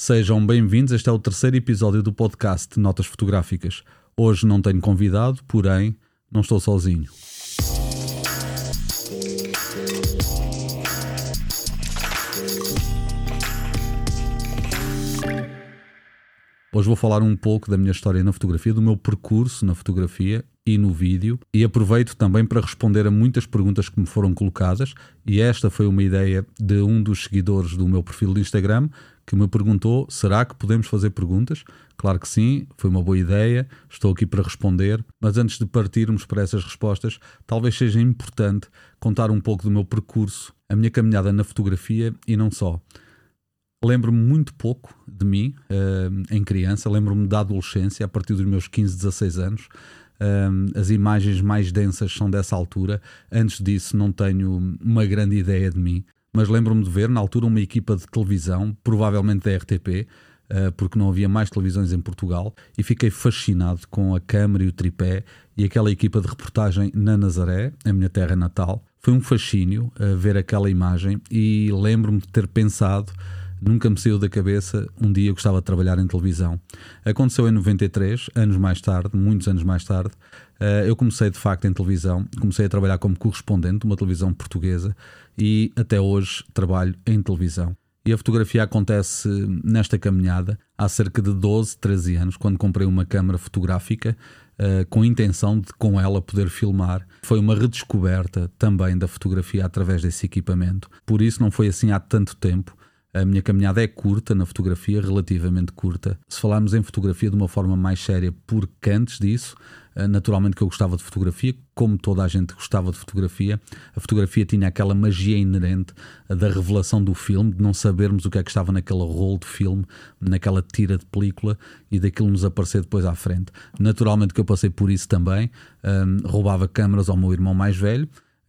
Sejam bem-vindos. Este é o terceiro episódio do podcast Notas Fotográficas. Hoje não tenho convidado, porém, não estou sozinho. Hoje vou falar um pouco da minha história na fotografia, do meu percurso na fotografia e no vídeo, e aproveito também para responder a muitas perguntas que me foram colocadas. E esta foi uma ideia de um dos seguidores do meu perfil de Instagram que me perguntou: será que podemos fazer perguntas? Claro que sim, foi uma boa ideia, estou aqui para responder, mas antes de partirmos para essas respostas, talvez seja importante contar um pouco do meu percurso, a minha caminhada na fotografia e não só. Lembro-me muito pouco de mim uh, em criança, lembro-me da adolescência, a partir dos meus 15, 16 anos. Uh, as imagens mais densas são dessa altura. Antes disso, não tenho uma grande ideia de mim mas lembro-me de ver na altura uma equipa de televisão, provavelmente da RTP, eh, porque não havia mais televisões em Portugal, e fiquei fascinado com a câmara e o tripé e aquela equipa de reportagem na Nazaré, a minha terra natal. Foi um fascínio uh, ver aquela imagem e lembro-me de ter pensado, nunca me saiu da cabeça, um dia eu gostava de trabalhar em televisão. Aconteceu em 93, anos mais tarde, muitos anos mais tarde, uh, eu comecei de facto em televisão, comecei a trabalhar como correspondente de uma televisão portuguesa e até hoje trabalho em televisão. E a fotografia acontece nesta caminhada há cerca de 12, 13 anos, quando comprei uma câmera fotográfica uh, com a intenção de com ela poder filmar. Foi uma redescoberta também da fotografia através desse equipamento. Por isso não foi assim há tanto tempo. A minha caminhada é curta na fotografia, relativamente curta. Se falarmos em fotografia de uma forma mais séria, porque antes disso eh, naturalmente que eu gostava de fotografia, como toda a gente gostava de fotografia. A fotografia tinha aquela magia inerente da revelação do filme, de não sabermos o que é que estava naquele rolo de filme, naquela tira de película e daquilo nos aparecer depois à frente. Naturalmente que eu passei por isso também. Um, roubava câmaras ao meu irmão mais velho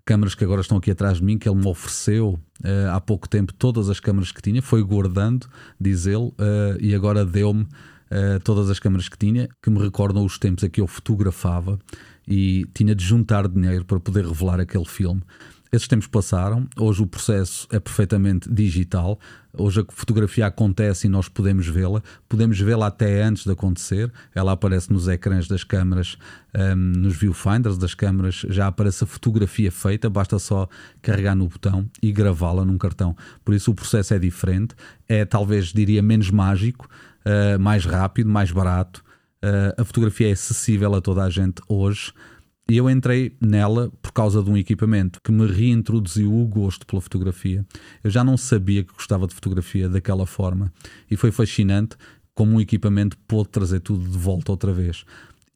câmaras que agora estão aqui atrás de mim, que ele me ofereceu uh, há pouco tempo todas as câmaras que tinha, foi guardando, diz ele, uh, e agora deu-me uh, todas as câmaras que tinha, que me recordam os tempos em que eu fotografava e tinha de juntar dinheiro para poder revelar aquele filme. Esses tempos passaram, hoje o processo é perfeitamente digital, hoje a fotografia acontece e nós podemos vê-la, podemos vê-la até antes de acontecer, ela aparece nos ecrãs das câmaras, um, nos viewfinders das câmaras, já aparece a fotografia feita, basta só carregar no botão e gravá-la num cartão. Por isso o processo é diferente, é talvez diria menos mágico, uh, mais rápido, mais barato. Uh, a fotografia é acessível a toda a gente hoje. E eu entrei nela por causa de um equipamento que me reintroduziu o gosto pela fotografia. Eu já não sabia que gostava de fotografia daquela forma. E foi fascinante como um equipamento pôde trazer tudo de volta outra vez.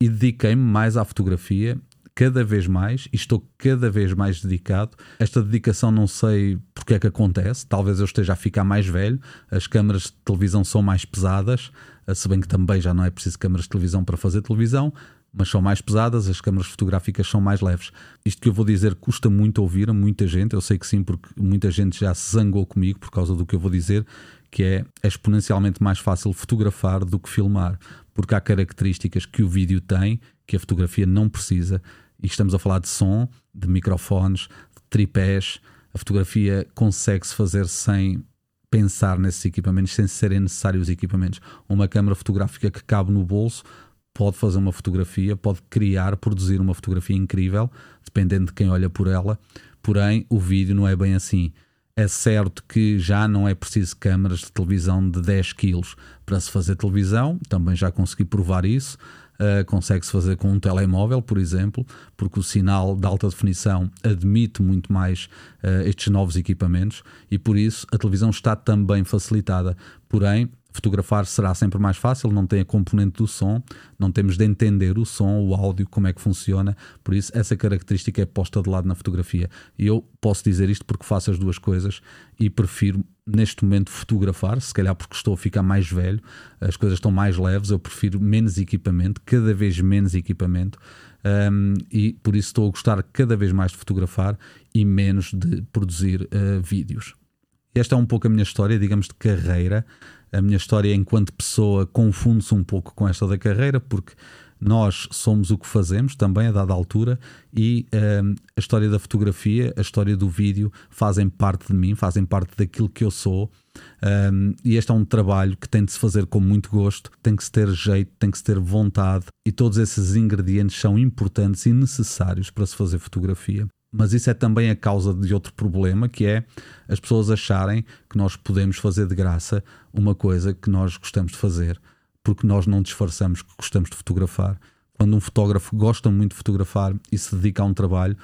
E dediquei-me mais à fotografia cada vez mais e estou cada vez mais dedicado. Esta dedicação não sei porque é que acontece, talvez eu esteja a ficar mais velho, as câmaras de televisão são mais pesadas, se bem que também já não é preciso câmaras de televisão para fazer televisão, mas são mais pesadas, as câmaras fotográficas são mais leves. Isto que eu vou dizer custa muito ouvir a muita gente, eu sei que sim, porque muita gente já se zangou comigo por causa do que eu vou dizer, que é, é exponencialmente mais fácil fotografar do que filmar, porque há características que o vídeo tem que a fotografia não precisa e estamos a falar de som, de microfones, de tripés. A fotografia consegue-se fazer sem pensar nesses equipamentos, sem serem necessários equipamentos. Uma câmera fotográfica que cabe no bolso pode fazer uma fotografia, pode criar, produzir uma fotografia incrível, dependendo de quem olha por ela. Porém, o vídeo não é bem assim. É certo que já não é preciso câmaras de televisão de 10 kg para se fazer televisão, também já consegui provar isso. Uh, consegue-se fazer com um telemóvel, por exemplo, porque o sinal de alta definição admite muito mais uh, estes novos equipamentos e por isso a televisão está também facilitada. Porém, Fotografar será sempre mais fácil, não tem a componente do som, não temos de entender o som, o áudio, como é que funciona, por isso essa característica é posta de lado na fotografia. E eu posso dizer isto porque faço as duas coisas e prefiro neste momento fotografar, se calhar porque estou a ficar mais velho, as coisas estão mais leves, eu prefiro menos equipamento, cada vez menos equipamento. Um, e por isso estou a gostar cada vez mais de fotografar e menos de produzir uh, vídeos. Esta é um pouco a minha história, digamos, de carreira a minha história enquanto pessoa confunde-se um pouco com esta da carreira, porque Nós somos o que fazemos também a dada altura e um, a história da fotografia, a história do vídeo fazem parte de mim, fazem parte daquilo que eu sou. Um, e este é um trabalho que tem de se fazer com muito gosto, tem que se ter jeito, tem que se ter vontade, e todos esses ingredientes são importantes e necessários para se fazer fotografia. Mas isso é também a causa de outro problema, que é as pessoas acharem que nós podemos fazer de graça uma coisa que nós gostamos de fazer, porque nós não disfarçamos que gostamos de fotografar. Quando um fotógrafo gosta muito de fotografar e se dedica a um trabalho,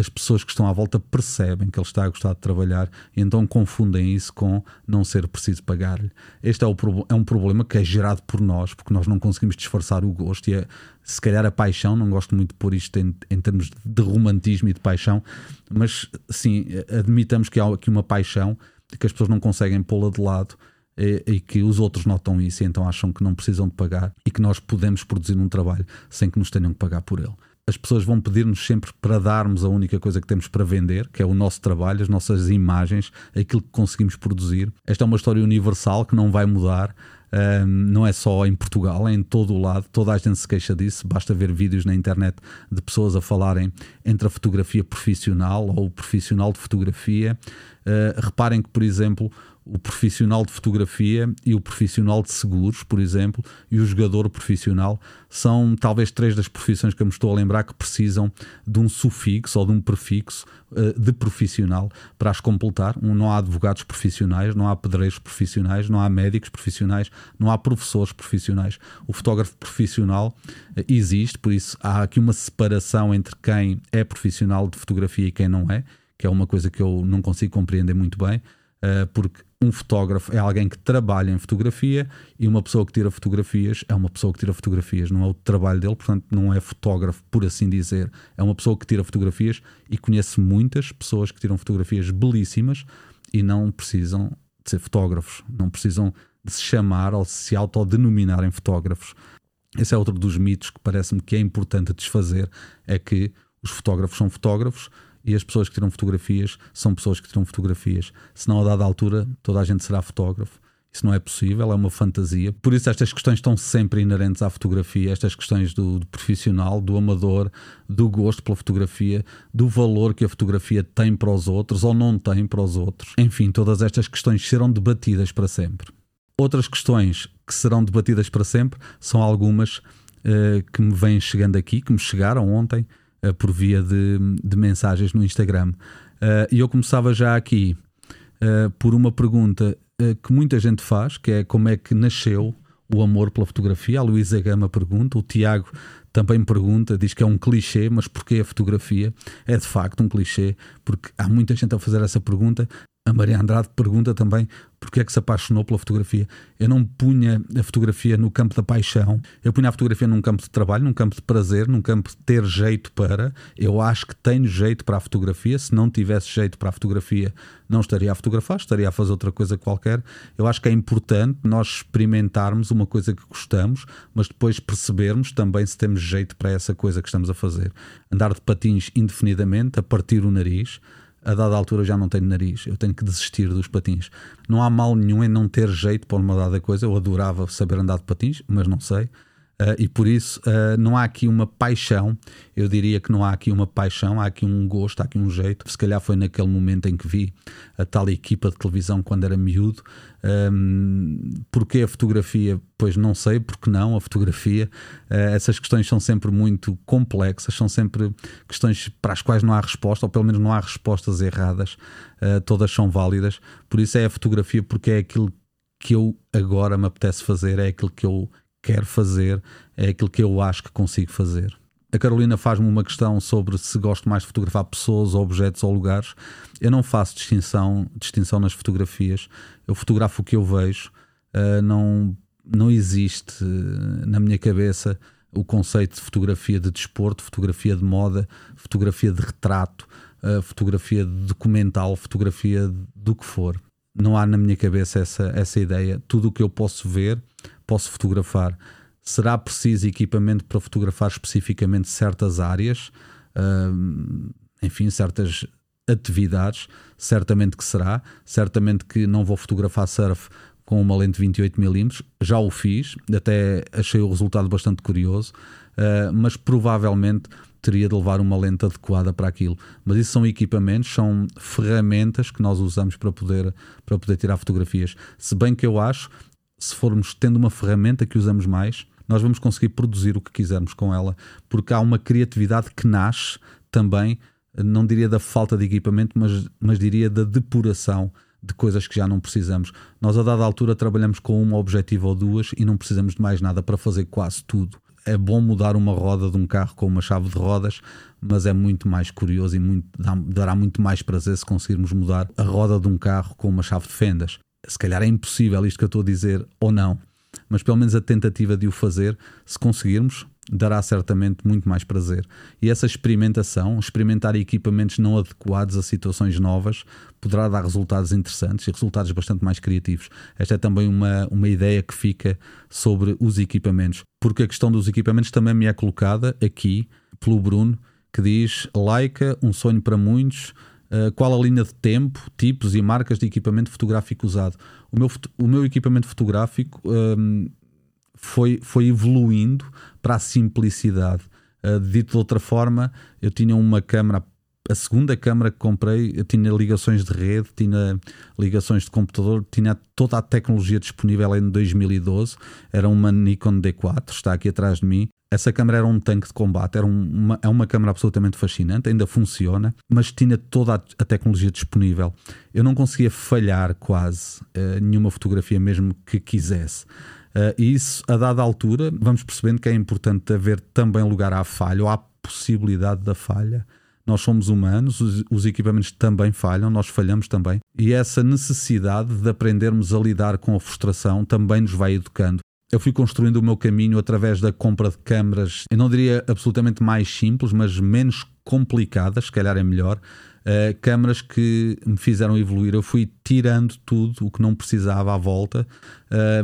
as pessoas que estão à volta percebem que ele está a gostar de trabalhar e então confundem isso com não ser preciso pagar-lhe. Este é, o, é um problema que é gerado por nós, porque nós não conseguimos disfarçar o gosto e é, se calhar a paixão, não gosto muito pôr isto em, em termos de romantismo e de paixão, mas sim, admitamos que há aqui uma paixão que as pessoas não conseguem pô-la de lado e, e, que os outros notam isso e então acham que não precisam de pagar e que nós podemos produzir um trabalho sem que nos tenham que pagar por ele as pessoas vão pedir-nos sempre para darmos a única coisa que temos para vender, que é o nosso trabalho, as nossas imagens, aquilo que conseguimos produzir. Esta é uma história universal que não vai mudar. Um, não é só em Portugal, é em todo o lado, toda a gente se queixa disso. Basta ver vídeos na internet de pessoas a falarem entre a fotografia profissional ou o profissional de fotografia. Uh, reparem que, por exemplo, o profissional de fotografia e o profissional de seguros, por exemplo, e o jogador profissional são talvez três das profissões que eu me estou a lembrar que precisam de um sufixo ou de um prefixo uh, de profissional para as completar. Um, não há advogados profissionais, não há pedreiros profissionais, não há médicos profissionais, não há professores profissionais. O fotógrafo profissional uh, existe, por isso há aqui uma separação entre quem é profissional de fotografia e quem não é, que é uma coisa que eu não consigo compreender muito bem. Uh, porque um fotógrafo é alguém que trabalha em fotografia e uma pessoa que tira fotografias é uma pessoa que tira fotografias, não é o trabalho dele, portanto, não é fotógrafo, por assim dizer. É uma pessoa que tira fotografias e conhece muitas pessoas que tiram fotografias belíssimas e não precisam de ser fotógrafos, não precisam de se chamar ou se autodenominarem fotógrafos. Esse é outro dos mitos que parece-me que é importante desfazer: é que os fotógrafos são fotógrafos e as pessoas que tiram fotografias são pessoas que tiram fotografias. Se não a dada altura toda a gente será fotógrafo. Isso não é possível, é uma fantasia. Por isso, estas questões estão sempre inerentes à fotografia, estas questões do, do, profissional, do amador, do gosto pela fotografia, do valor que a fotografia tem para os outros ou não tem para os outros. Enfim, todas estas questões serão debatidas para sempre. Outras questões que serão debatidas para sempre são algumas uh, que me vêm chegando aqui, que me chegaram ontem, uh, por via de, de, mensagens no Instagram. Uh, e eu começava já aqui uh, por uma pergunta que muita gente faz, que é como é que nasceu o amor pela fotografia. A Luísa Gama pergunta, o Tiago também pergunta, diz que é um clichê, mas porquê a fotografia? É de facto um clichê, porque há muita gente a fazer essa pergunta. A Maria Andrade pergunta também porque é que se apaixonou pela fotografia. Eu não punha a fotografia no campo da paixão, eu punha a fotografia num campo de trabalho, num campo de prazer, num campo de ter jeito para. Eu acho que tenho jeito para a fotografia. Se não tivesse jeito para a fotografia, não estaria a fotografar, estaria a fazer outra coisa qualquer. Eu acho que é importante nós experimentarmos uma coisa que gostamos, mas depois percebermos também se temos jeito para essa coisa que estamos a fazer. Andar de patins indefinidamente, a partir o nariz a dada altura já não tenho nariz, eu tenho que desistir dos patins. Não há mal nenhum em não ter jeito para uma dada coisa. Eu adorava saber andar de patins, mas não sei. Uh, e por isso uh, não há aqui uma paixão, eu diria que não há aqui uma paixão, há aqui um gosto, há aqui um jeito. Se calhar foi naquele momento em que vi a tal equipa de televisão quando era miúdo. Um, porque a fotografia? Pois não sei, porque não, a fotografia. Uh, essas questões são sempre muito complexas, são sempre questões para as quais não há resposta, ou pelo menos não há respostas erradas, todas são válidas. Por isso é a fotografia, porque é aquilo que eu agora me apetece fazer, é aquilo que eu quero fazer, é aquilo que eu acho que consigo fazer. A Carolina faz-me uma questão sobre se gosto mais de fotografar pessoas, objetos ou lugares. Eu não faço distinção, distinção nas fotografias. Eu fotografo o que eu vejo. Uh, não, não existe uh, na minha cabeça o conceito de fotografia de desporto, fotografia de moda, fotografia de retrato, uh, fotografia de documental, fotografia do que for. Não há na minha cabeça essa, essa ideia. Tudo o que eu posso ver posso fotografar. Será preciso equipamento para fotografar especificamente certas áreas, uh, enfim, certas atividades? Certamente que será. Certamente que não vou fotografar surf com uma lente 28mm. Já o fiz, até achei o resultado bastante curioso. uh, mas provavelmente teria de levar uma lente adequada para aquilo. Mas isso são equipamentos, são ferramentas que nós usamos para poder, para poder tirar fotografias. Se bem que eu acho, se formos tendo uma ferramenta que usamos mais, nós vamos conseguir produzir o que quisermos com ela, porque há uma criatividade que nasce também, não diria da falta de equipamento, mas, mas diria da depuração de coisas que já não precisamos. Nós, a dada altura, trabalhamos com um objetivo ou duas e não precisamos de mais nada para fazer quase tudo. É bom mudar uma roda de um carro com uma chave de rodas, mas é muito mais curioso e muito, dará muito mais prazer se conseguirmos mudar a roda de um carro com uma chave de fendas. Se calhar é impossível isto que eu estou a dizer, ou não, mas pelo menos a tentativa de o fazer, se conseguirmos, dará certamente muito mais prazer. E essa experimentação, experimentar equipamentos não adequados a situações novas, poderá dar resultados interessantes e resultados bastante mais criativos. Esta é também uma, uma ideia que fica sobre os equipamentos, porque a questão dos equipamentos também me é colocada aqui pelo Bruno, que diz Leica, um sonho para muitos. Uh, qual a linha de tempo, tipos e marcas de equipamento fotográfico usado? O meu, o meu equipamento fotográfico um, foi, foi evoluindo para a simplicidade. Uh, dito de outra forma, eu tinha uma câmera, a segunda câmera que comprei, tinha ligações de rede, tinha ligações de computador, tinha toda a tecnologia disponível em 2012. Era uma Nikon D4, está aqui atrás de mim. Essa câmera era um tanque de combate, era uma, é uma câmera absolutamente fascinante, ainda funciona, mas tinha toda a, a tecnologia disponível. Eu não conseguia falhar quase uh, nenhuma fotografia, mesmo que quisesse. Uh, e isso, a dada altura, vamos percebendo que é importante haver também lugar à falha ou à possibilidade da falha. Nós somos humanos, os, os, equipamentos também falham, nós falhamos também. E essa necessidade de aprendermos a lidar com a frustração também nos vai educando. Eu fui construindo o meu caminho através da compra de câmaras, eu não diria absolutamente mais simples, mas menos complicadas, se calhar é melhor, uh, câmaras que me fizeram evoluir. Eu fui tirando tudo o que não precisava à volta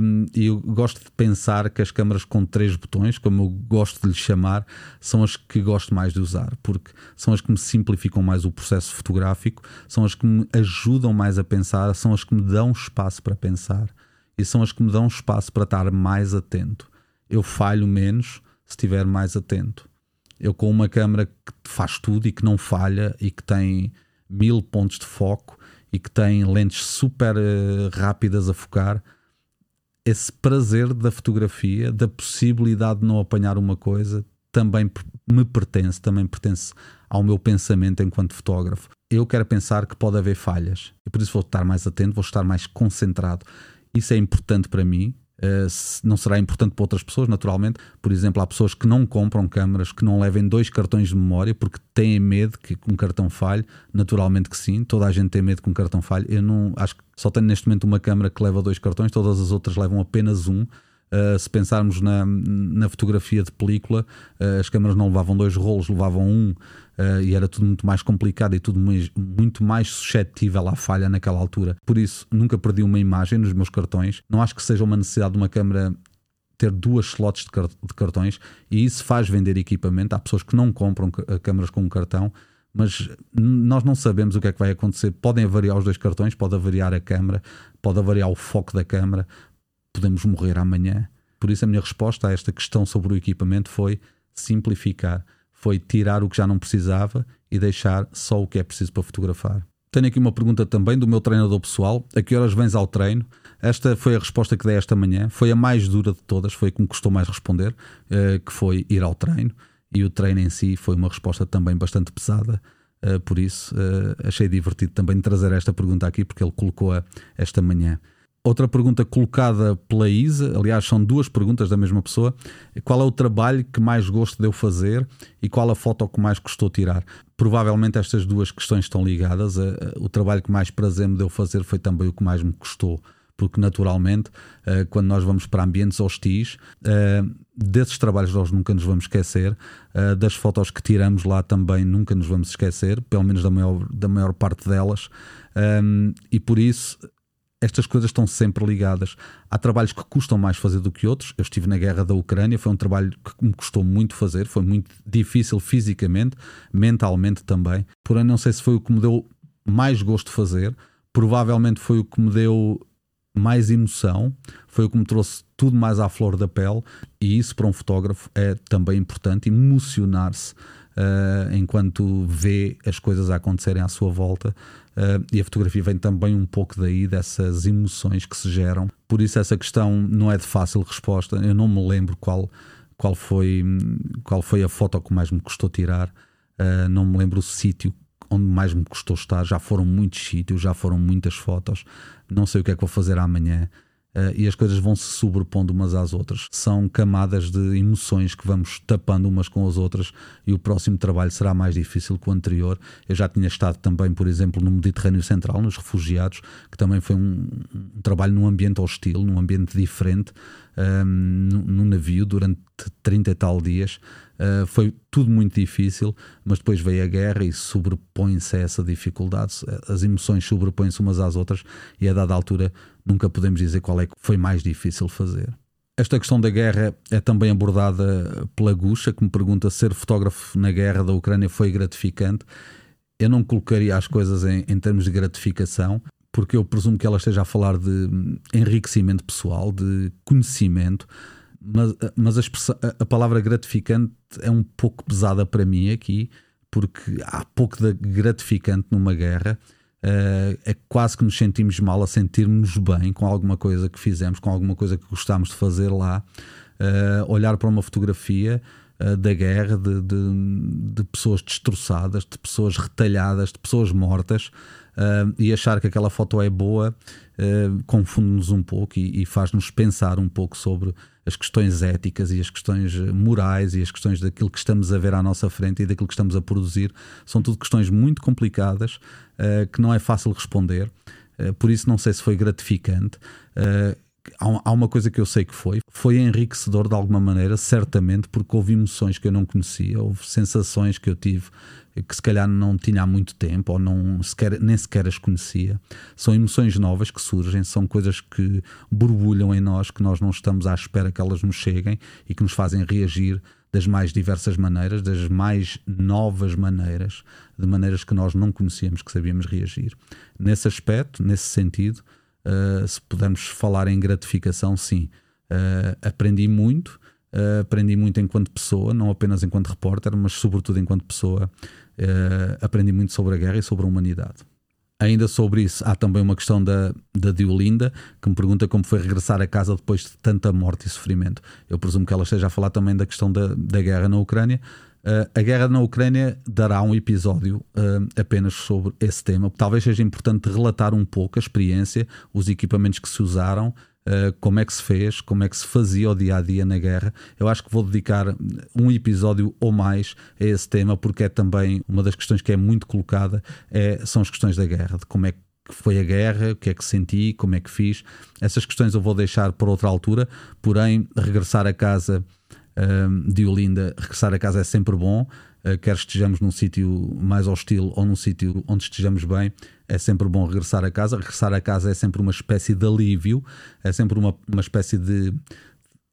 um, e eu gosto de pensar que as câmaras com três botões, como eu gosto de lhes chamar, são as que gosto mais de usar, porque são as que me simplificam mais o processo fotográfico, são as que me ajudam mais a pensar, são as que me dão espaço para pensar e são as que me dão espaço para estar mais atento. Eu falho menos se estiver mais atento. Eu com uma câmera que faz tudo e que não falha e que tem mil pontos de foco e que tem lentes super uh, rápidas a focar, esse prazer da fotografia, da possibilidade de não apanhar uma coisa, também me pertence, também pertence ao meu pensamento enquanto fotógrafo. Eu quero pensar que pode haver falhas e por isso vou estar mais atento, vou estar mais concentrado. Isso é importante para mim, não será importante para outras pessoas, naturalmente. Por exemplo, há pessoas que não compram câmaras, que não levem dois cartões de memória porque têm medo que um cartão falhe. Naturalmente que sim, toda a gente tem medo que um cartão falhe. Eu não acho que só tenho neste momento uma câmera que leva dois cartões, todas as outras levam apenas um. Uh, se pensarmos na, na fotografia de película, uh, as câmaras não levavam dois rolos, levavam um uh, e era tudo muito mais complicado e tudo mais, muito mais suscetível à falha naquela altura. Por isso, nunca perdi uma imagem nos meus cartões. Não acho que seja uma necessidade de uma câmera ter duas slots de, de cartões e isso faz vender equipamento. Há pessoas que não compram câmaras com um cartão mas nós não sabemos o que é que vai acontecer. Podem variar os dois cartões, pode variar a câmera, pode variar o foco da câmera, podemos morrer amanhã. Por isso, a minha resposta a esta questão sobre o equipamento foi simplificar, foi tirar o que já não precisava e deixar só o que é preciso para fotografar. Tenho aqui uma pergunta também do meu treinador pessoal: a que horas vens ao treino? Esta foi a resposta que dei esta manhã, foi a mais dura de todas, foi a que me custou mais responder, eh, que foi ir ao treino. E o treino em si foi uma resposta também bastante pesada. Uh, por isso, uh, achei divertido também trazer esta pergunta aqui, porque ele colocou-a esta manhã. Outra pergunta colocada pela Isa, aliás, são duas perguntas da mesma pessoa. Qual é o trabalho que mais gosto de eu fazer e qual a foto que mais custou tirar? Provavelmente estas duas questões estão ligadas. O trabalho que mais prazer me deu fazer foi também o que mais me custou porque naturalmente, eh, quando nós vamos para ambientes hostis, eh, desses trabalhos nós nunca nos vamos esquecer, eh, das fotos que tiramos lá também nunca nos vamos esquecer, pelo menos da maior, da maior parte delas, e por isso estas coisas estão sempre ligadas. Há trabalhos que custam mais fazer do que outros. Eu estive na guerra da Ucrânia, foi um trabalho que me custou muito fazer, foi muito difícil fisicamente, mentalmente também. Porém, não sei se foi o que me deu mais gosto de fazer. Provavelmente foi o que me deu mais emoção, foi o que me trouxe tudo mais à flor da pele, e isso para um fotógrafo é também importante, emocionar-se uh, enquanto vê as coisas a acontecerem à sua volta. Uh, e a fotografia vem também um pouco daí, dessas emoções que se geram. Por isso, essa questão não é de fácil resposta. Eu não me lembro qual, qual, foi, qual foi a foto que mais me custou tirar, uh, não me lembro o sítio onde mais me custou estar. Já foram muitos sítios, já foram muitas fotos. Não sei o que é que vou fazer amanhã. Uh, e as coisas vão se sobrepondo umas às outras. São camadas de emoções que vamos tapando umas com as outras e o próximo trabalho será mais difícil que o anterior. Eu já tinha estado também, por exemplo, no Mediterrâneo Central, nos refugiados, que também foi um, um trabalho num ambiente hostil, num ambiente diferente, um, ehm, num navio durante 30 e tal dias. Uh, foi tudo muito difícil, mas depois veio a guerra e sobrepõe-se a essa dificuldade. As emoções sobrepõem-se umas às outras e a dada altura nunca podemos dizer qual é que foi mais difícil fazer. Esta questão da guerra é também abordada pela Guxa, que me pergunta se ser fotógrafo na guerra da Ucrânia foi gratificante. Eu não colocaria as coisas em, em termos de gratificação, porque eu presumo que ela esteja a falar de enriquecimento pessoal, de conhecimento, mas, mas a, a, palavra gratificante é um pouco pesada para mim aqui, porque há pouco de gratificante numa guerra. Uh, é quase que nos sentimos mal a sentirmos bem com alguma coisa que fizemos, com alguma coisa que gostámos de fazer lá. Uh, olhar para uma fotografia uh, da guerra, de, de, de, pessoas destroçadas, de pessoas retalhadas, de pessoas mortas, e achar que aquela foto é boa confunde-nos um pouco e, e faz-nos pensar um pouco sobre as questões éticas e as questões morais e as questões daquilo que estamos a ver à nossa frente e daquilo que estamos a produzir são tudo questões muito complicadas uh, que não é fácil responder. Uh, por isso, não sei se foi gratificante. Uh, há uma coisa que eu sei que foi, foi enriquecedor de alguma maneira, certamente, porque houve emoções que eu não conhecia, houve sensações que eu tive que se calhar não tinha há muito tempo ou não sequer, nem sequer as conhecia. São emoções novas que surgem, são coisas que borbulham em nós, que nós não estamos à espera que elas nos cheguem e que nos fazem reagir das mais diversas maneiras, das mais novas maneiras, de maneiras que nós não conhecíamos, que sabíamos reagir. Nesse aspecto, nesse sentido, uh, se pudermos falar em gratificação, sim. Uh, aprendi muito, uh, aprendi muito enquanto pessoa, não apenas enquanto repórter, mas sobretudo enquanto pessoa aprendi muito sobre a guerra e sobre a humanidade. Ainda sobre isso, há também uma questão da, da Diolinda, que me pergunta como foi regressar a casa depois de tanta morte e sofrimento. Eu presumo que ela esteja a falar também da questão da, da guerra na Ucrânia. Uh, a guerra na Ucrânia dará um episódio uh, apenas sobre esse tema. Talvez seja importante relatar um pouco a experiência, os equipamentos que se usaram, uh, como é que se fez, como é que se fazia o dia a dia na guerra. Eu acho que vou dedicar um episódio ou mais a esse tema, porque é também uma das questões que é muito colocada, é, são as questões da guerra, de como é que foi a guerra, o que é que senti, como é que fiz. Essas questões eu vou deixar para outra altura, porém, regressar a casa uh, de Olinda, regressar a casa é sempre bom. Uh, quer estejamos num sítio mais hostil ou num sítio onde estejamos bem, é sempre bom regressar a casa. Regressar a casa é sempre uma espécie de alívio, é sempre uma, uma espécie de,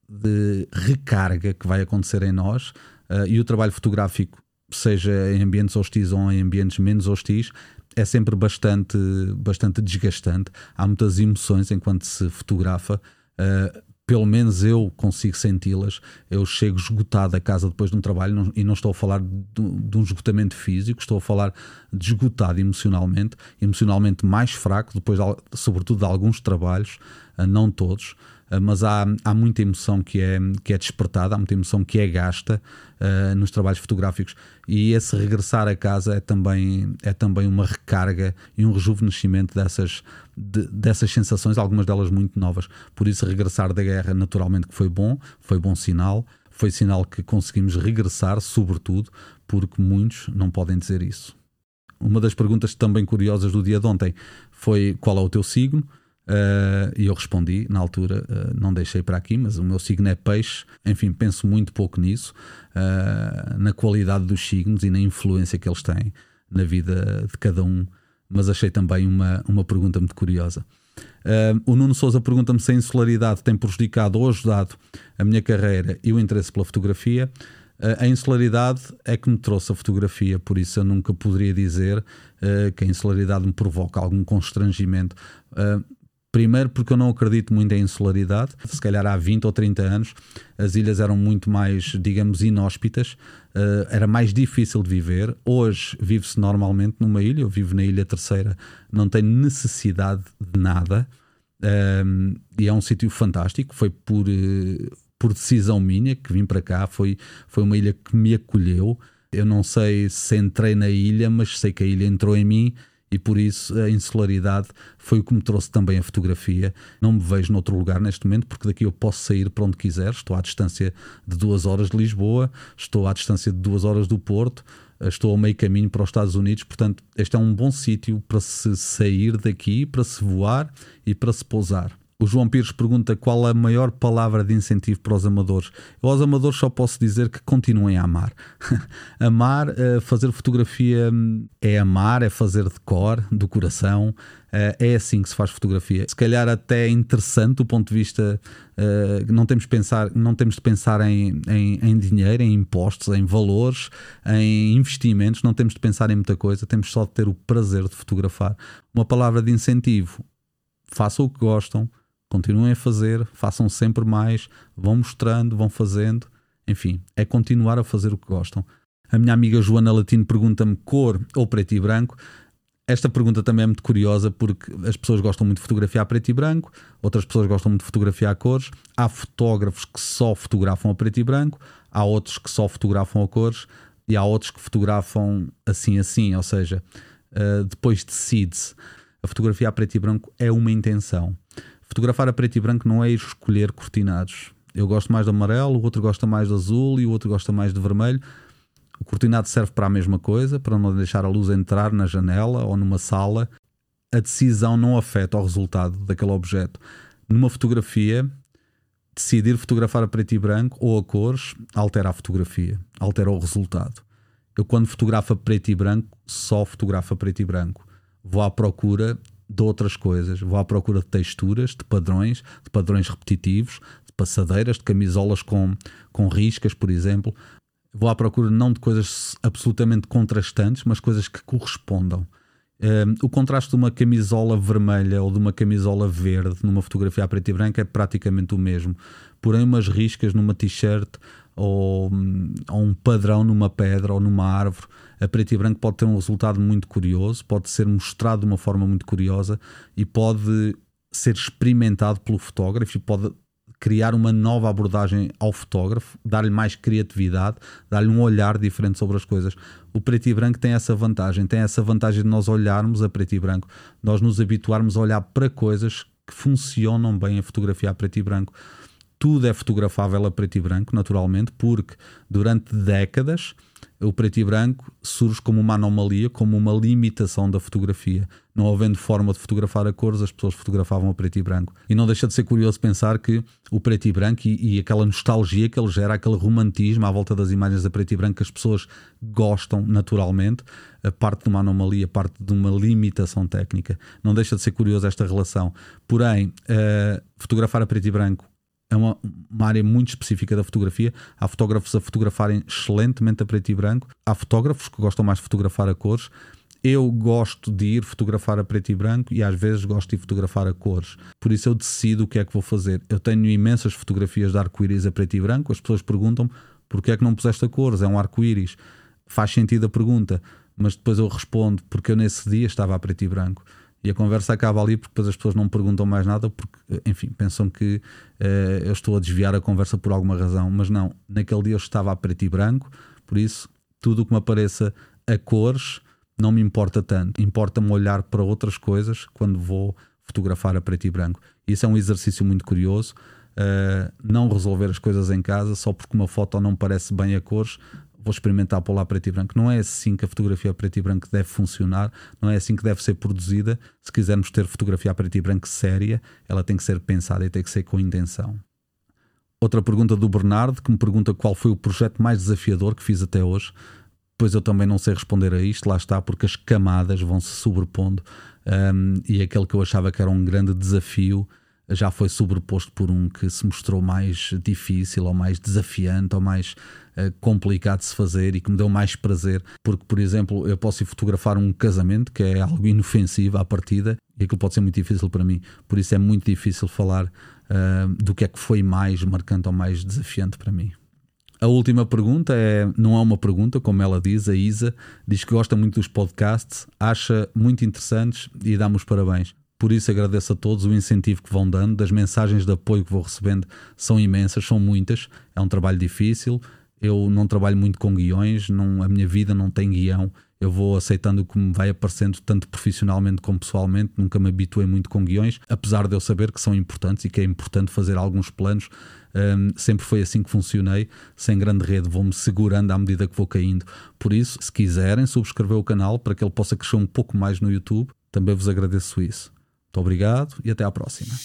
de recarga que vai acontecer em nós. Uh, e o trabalho fotográfico, seja em ambientes hostis ou em ambientes menos hostis, é sempre bastante, bastante desgastante. Há muitas emoções enquanto se fotografa. Uh, pelo menos eu consigo senti-las. Eu chego esgotado a casa depois de um trabalho não, e não estou a falar de, de, um esgotamento físico, estou a falar de esgotado emocionalmente, emocionalmente mais fraco, depois, de, sobretudo, de alguns trabalhos, ah, não todos. Ah, mas há, há muita emoção que é, que é despertada, há muita emoção que é gasta uh, nos trabalhos fotográficos e esse regressar a casa é também, é também uma recarga e um rejuvenescimento dessas, de, dessas sensações, algumas delas muito novas. Por isso, regressar da guerra, naturalmente, que foi bom, foi bom sinal, foi sinal que conseguimos regressar, sobretudo, porque muitos não podem dizer isso. Uma das perguntas também curiosas do dia de ontem foi qual é o teu signo? Uh, e eu respondi na altura, uh, não deixei para aqui, mas o meu signo é peixe. Enfim, penso muito pouco nisso, uh, na qualidade dos signos e na influência que eles têm na vida de cada um. Mas achei também uma, uma pergunta muito curiosa. o Nuno Souza pergunta-me se a insularidade tem prejudicado ou ajudado a minha carreira e o interesse pela fotografia. a insularidade é que me trouxe a fotografia, por isso eu nunca poderia dizer que a insularidade me provoca algum constrangimento Primeiro, porque eu não acredito muito em insularidade. Se calhar há 20 ou 30 anos as ilhas eram muito mais, digamos, inóspitas, uh, era mais difícil de viver. Hoje vive-se normalmente numa ilha, eu vivo na Ilha Terceira, não tenho necessidade de nada. Um, e é um sítio fantástico. Foi por, uh, por decisão minha que vim para cá. Foi, foi uma ilha que me acolheu. Eu não sei se entrei na ilha, mas sei que a ilha entrou em mim e por isso a insularidade foi o que me trouxe também a fotografia. Não me vejo noutro lugar neste momento, porque daqui eu posso sair para onde quiser. Estou à distância de duas horas de Lisboa, estou à distância de duas horas do Porto, estou ao meio caminho para os Estados Unidos. Portanto, este é um bom sítio para se sair daqui, para se voar e para se pousar. O João Pires pergunta qual a maior palavra de incentivo para os amadores. Eu aos amadores só posso dizer que continuem a amar. amar, uh, fazer fotografia hum, é amar, é fazer de cor, do coração. Uh, é assim que se faz fotografia. Se calhar até é interessante do ponto de vista uh, não temos pensar, não temos de pensar em, em, em, dinheiro, em impostos, em valores, em investimentos. Não temos de pensar em muita coisa. Temos só de ter o prazer de fotografar. Uma palavra de incentivo. Façam o que gostam Continuem a fazer, façam sempre mais, vão mostrando, vão fazendo. Enfim, é continuar a fazer o que gostam. A minha amiga Joana Latino pergunta-me cor ou preto e branco. Esta pergunta também é muito curiosa porque as pessoas gostam muito de fotografar preto e branco, outras pessoas gostam muito de fotografar a cores. Há fotógrafos que só fotografam a preto e branco, há outros que só fotografam a cores e há outros que fotografam assim assim, ou seja, uh, depois decide-se. A fotografia a preto e branco é uma intenção. Fotografar a preto e branco não é ir escolher cortinados. Eu gosto mais de amarelo, o outro gosta mais de azul e o outro gosta mais de vermelho. O cortinado serve para a mesma coisa, para não deixar a luz entrar na janela ou numa sala. A decisão não afeta o resultado daquele objeto. Numa fotografia, decidir fotografar a preto e branco ou a cores altera a fotografia, altera o resultado. Eu, quando fotografo a preto e branco, só fotografo a preto e branco. Vou à procura de outras coisas. Vou à procura de texturas, de padrões, de padrões repetitivos, de passadeiras, de camisolas com, com riscas, por exemplo. Vou à procura não de coisas absolutamente contrastantes, mas coisas que correspondam. Um, o contraste de uma camisola vermelha ou de uma camisola verde numa fotografia a preto e branco é praticamente o mesmo. Porém, umas riscas numa t-shirt ou, ou, um padrão numa pedra ou numa árvore a preto e branco pode ter um resultado muito curioso, pode ser mostrado de uma forma muito curiosa e pode ser experimentado pelo fotógrafo e pode criar uma nova abordagem ao fotógrafo, dar-lhe mais criatividade, dar-lhe um olhar diferente sobre as coisas. O preto e branco tem essa vantagem, tem essa vantagem de nós olharmos a preto e branco, nós nos habituarmos a olhar para coisas que funcionam bem a fotografia a preto e branco. Tudo é fotografável a preto e branco, naturalmente, porque durante décadas o preto e branco surge como uma anomalia, como uma limitação da fotografia. Não havendo forma de fotografar a cores, as pessoas fotografavam a preto e branco. E não deixa de ser curioso pensar que o preto e branco e, e aquela nostalgia que ele gera, aquele romantismo à volta das imagens a preto e branco que as pessoas gostam naturalmente, a parte de uma anomalia, parte de uma limitação técnica. Não deixa de ser curioso esta relação. Porém, uh, fotografar a preto e branco é uma, uma, área muito específica da fotografia. Há fotógrafos a fotografarem excelentemente a preto e branco, há fotógrafos que gostam mais de fotografar a cores. Eu gosto de ir fotografar a preto e branco e às vezes gosto de fotografar a cores. Por isso eu decido o que é que vou fazer. Eu tenho imensas fotografias de arco-íris a preto e branco. As pessoas perguntam porquê é que não puseste a cores? É um arco-íris. Faz sentido a pergunta, mas depois eu respondo porque eu nesse dia estava a preto e branco. E a conversa acaba ali porque depois as pessoas não perguntam mais nada porque, enfim, pensam que uh, eu estou a desviar a conversa por alguma razão. Mas não, naquele dia eu estava a preto e branco, por isso tudo o que me apareça a cores não me importa tanto. Importa-me olhar para outras coisas quando vou fotografar a preto e branco. Isso é um exercício muito curioso. Uh, não resolver as coisas em casa só porque uma foto não parece bem a cores vou experimentar pôr lá preto e branco. Não é assim que a fotografia preto e branco deve funcionar, não é assim que deve ser produzida. Se quisermos ter fotografia preto e branco séria, ela tem que ser pensada e tem que ser com intenção. Outra pergunta do Bernardo, que me pergunta qual foi o projeto mais desafiador que fiz até hoje. Pois eu também não sei responder a isto, lá está, porque as camadas vão se sobrepondo um, e aquele que eu achava que era um grande desafio já foi sobreposto por um que se mostrou mais difícil ou mais desafiante ou mais uh, complicado de se fazer e que me deu mais prazer, porque, por exemplo, eu posso ir fotografar um casamento que é algo inofensivo à partida e aquilo pode ser muito difícil para mim, por isso é muito difícil falar uh, do que é que foi mais marcante ou mais desafiante para mim. A última pergunta é, não é uma pergunta, como ela diz, a Isa diz que gosta muito dos podcasts, acha muito interessantes e dá-me parabéns. Por isso agradeço a todos o incentivo que vão dando, das mensagens de apoio que vou recebendo são imensas, são muitas. É um trabalho difícil. Eu não trabalho muito com guiões, não, a minha vida não tem guião. Eu vou aceitando o que me vai aparecendo, tanto profissionalmente como pessoalmente. Nunca me habituei muito com guiões, apesar de eu saber que são importantes e que é importante fazer alguns planos um, sempre foi assim que funcionei, sem grande rede, vou-me segurando à medida que vou caindo. Por isso, se quiserem subscrever o canal para que ele possa crescer um pouco mais no YouTube, também vos agradeço isso. Muito obrigado e até à próxima.